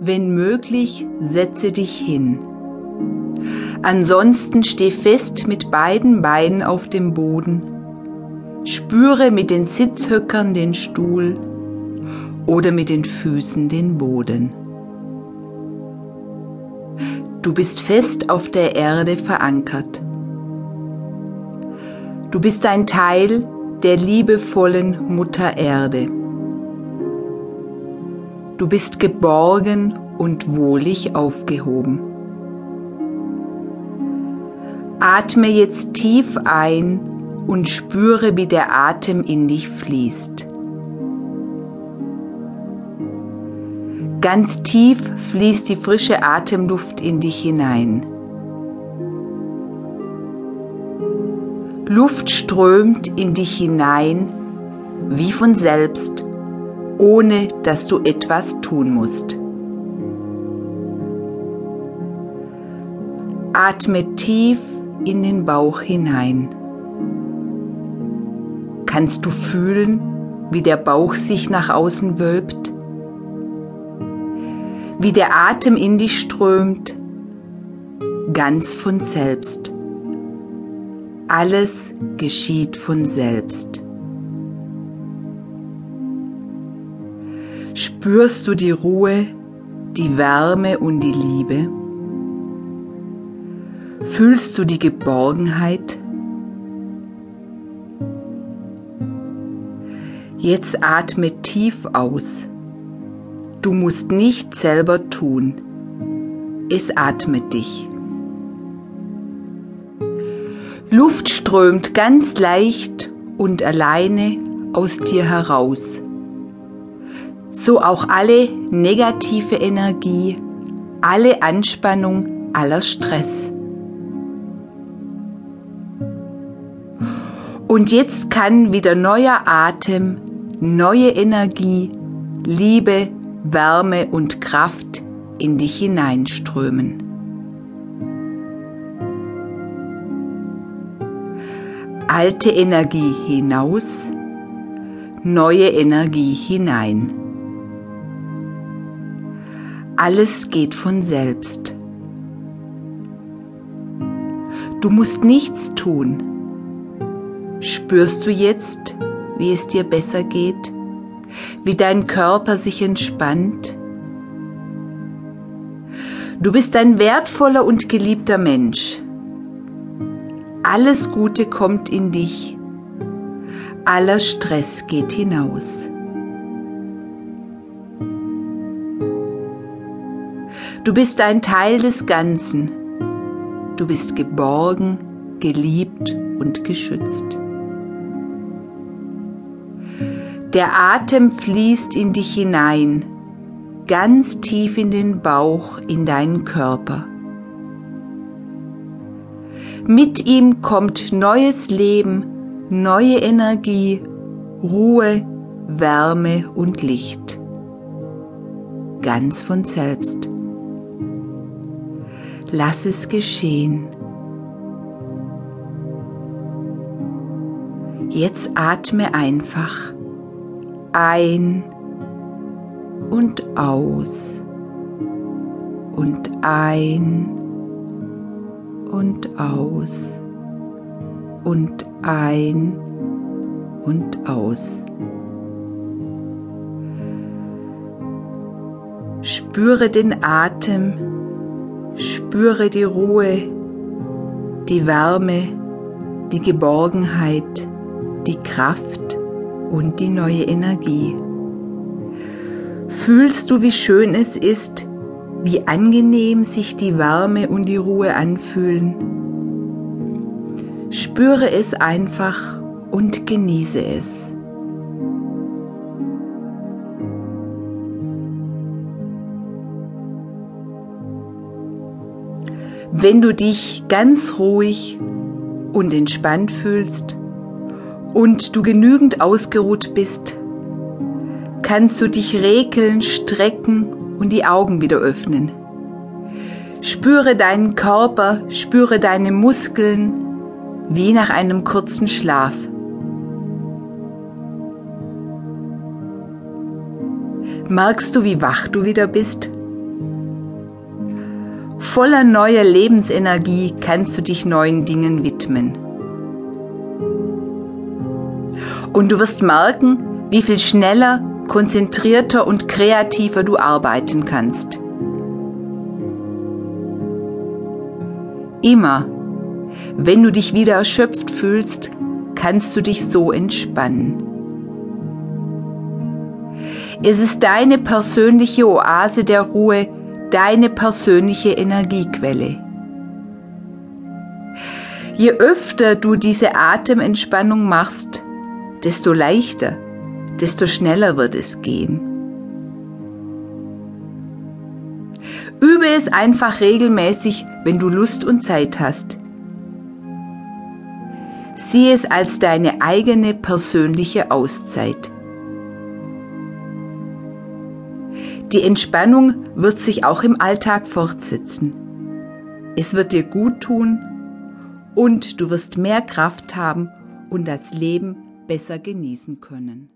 wenn möglich, setze dich hin. Ansonsten steh fest mit beiden Beinen auf dem Boden. Spüre mit den Sitzhöckern den Stuhl oder mit den Füßen den Boden. Du bist fest auf der Erde verankert. Du bist ein Teil der liebevollen Mutter Erde. Du bist geborgen und wohlig aufgehoben. Atme jetzt tief ein und spüre, wie der Atem in dich fließt. Ganz tief fließt die frische Atemluft in dich hinein. Luft strömt in dich hinein wie von selbst, ohne dass du etwas tun musst. Atme tief in den Bauch hinein. Kannst du fühlen, wie der Bauch sich nach außen wölbt? Wie der Atem in dich strömt? Ganz von selbst. Alles geschieht von selbst. Spürst du die Ruhe, die Wärme und die Liebe? Fühlst du die Geborgenheit? Jetzt atme tief aus. Du musst nicht selber tun. Es atmet dich. Luft strömt ganz leicht und alleine aus dir heraus. So auch alle negative Energie, alle Anspannung, aller Stress. Und jetzt kann wieder neuer Atem, neue Energie, Liebe, Wärme und Kraft in dich hineinströmen. Alte Energie hinaus, neue Energie hinein. Alles geht von selbst. Du musst nichts tun. Spürst du jetzt, wie es dir besser geht? Wie dein Körper sich entspannt? Du bist ein wertvoller und geliebter Mensch. Alles Gute kommt in dich. Aller Stress geht hinaus. Du bist ein Teil des Ganzen. Du bist geborgen, geliebt und geschützt. Der Atem fließt in dich hinein, ganz tief in den Bauch, in deinen Körper. Mit ihm kommt neues Leben, neue Energie, Ruhe, Wärme und Licht. Ganz von selbst. Lass es geschehen. Jetzt atme einfach ein und aus und ein und aus und ein und aus. Spüre den Atem, spüre die Ruhe, die Wärme, die Geborgenheit, die Kraft und die neue Energie. Fühlst du, wie schön es ist, wie angenehm sich die Wärme und die Ruhe anfühlen? Spüre es einfach und genieße es. Wenn du dich ganz ruhig und entspannt fühlst, und du genügend ausgeruht bist, kannst du dich regeln, strecken und die Augen wieder öffnen. Spüre deinen Körper, spüre deine Muskeln wie nach einem kurzen Schlaf. Merkst du, wie wach du wieder bist? Voller neuer Lebensenergie kannst du dich neuen Dingen widmen. Und du wirst merken, wie viel schneller, konzentrierter und kreativer du arbeiten kannst. Immer, wenn du dich wieder erschöpft fühlst, kannst du dich so entspannen. Es ist deine persönliche Oase der Ruhe, deine persönliche Energiequelle. Je öfter du diese Atementspannung machst, desto leichter, desto schneller wird es gehen. Übe es einfach regelmäßig, wenn du Lust und Zeit hast. Sieh es als deine eigene persönliche Auszeit. Die Entspannung wird sich auch im Alltag fortsetzen. Es wird dir gut tun und du wirst mehr Kraft haben und das Leben besser genießen können.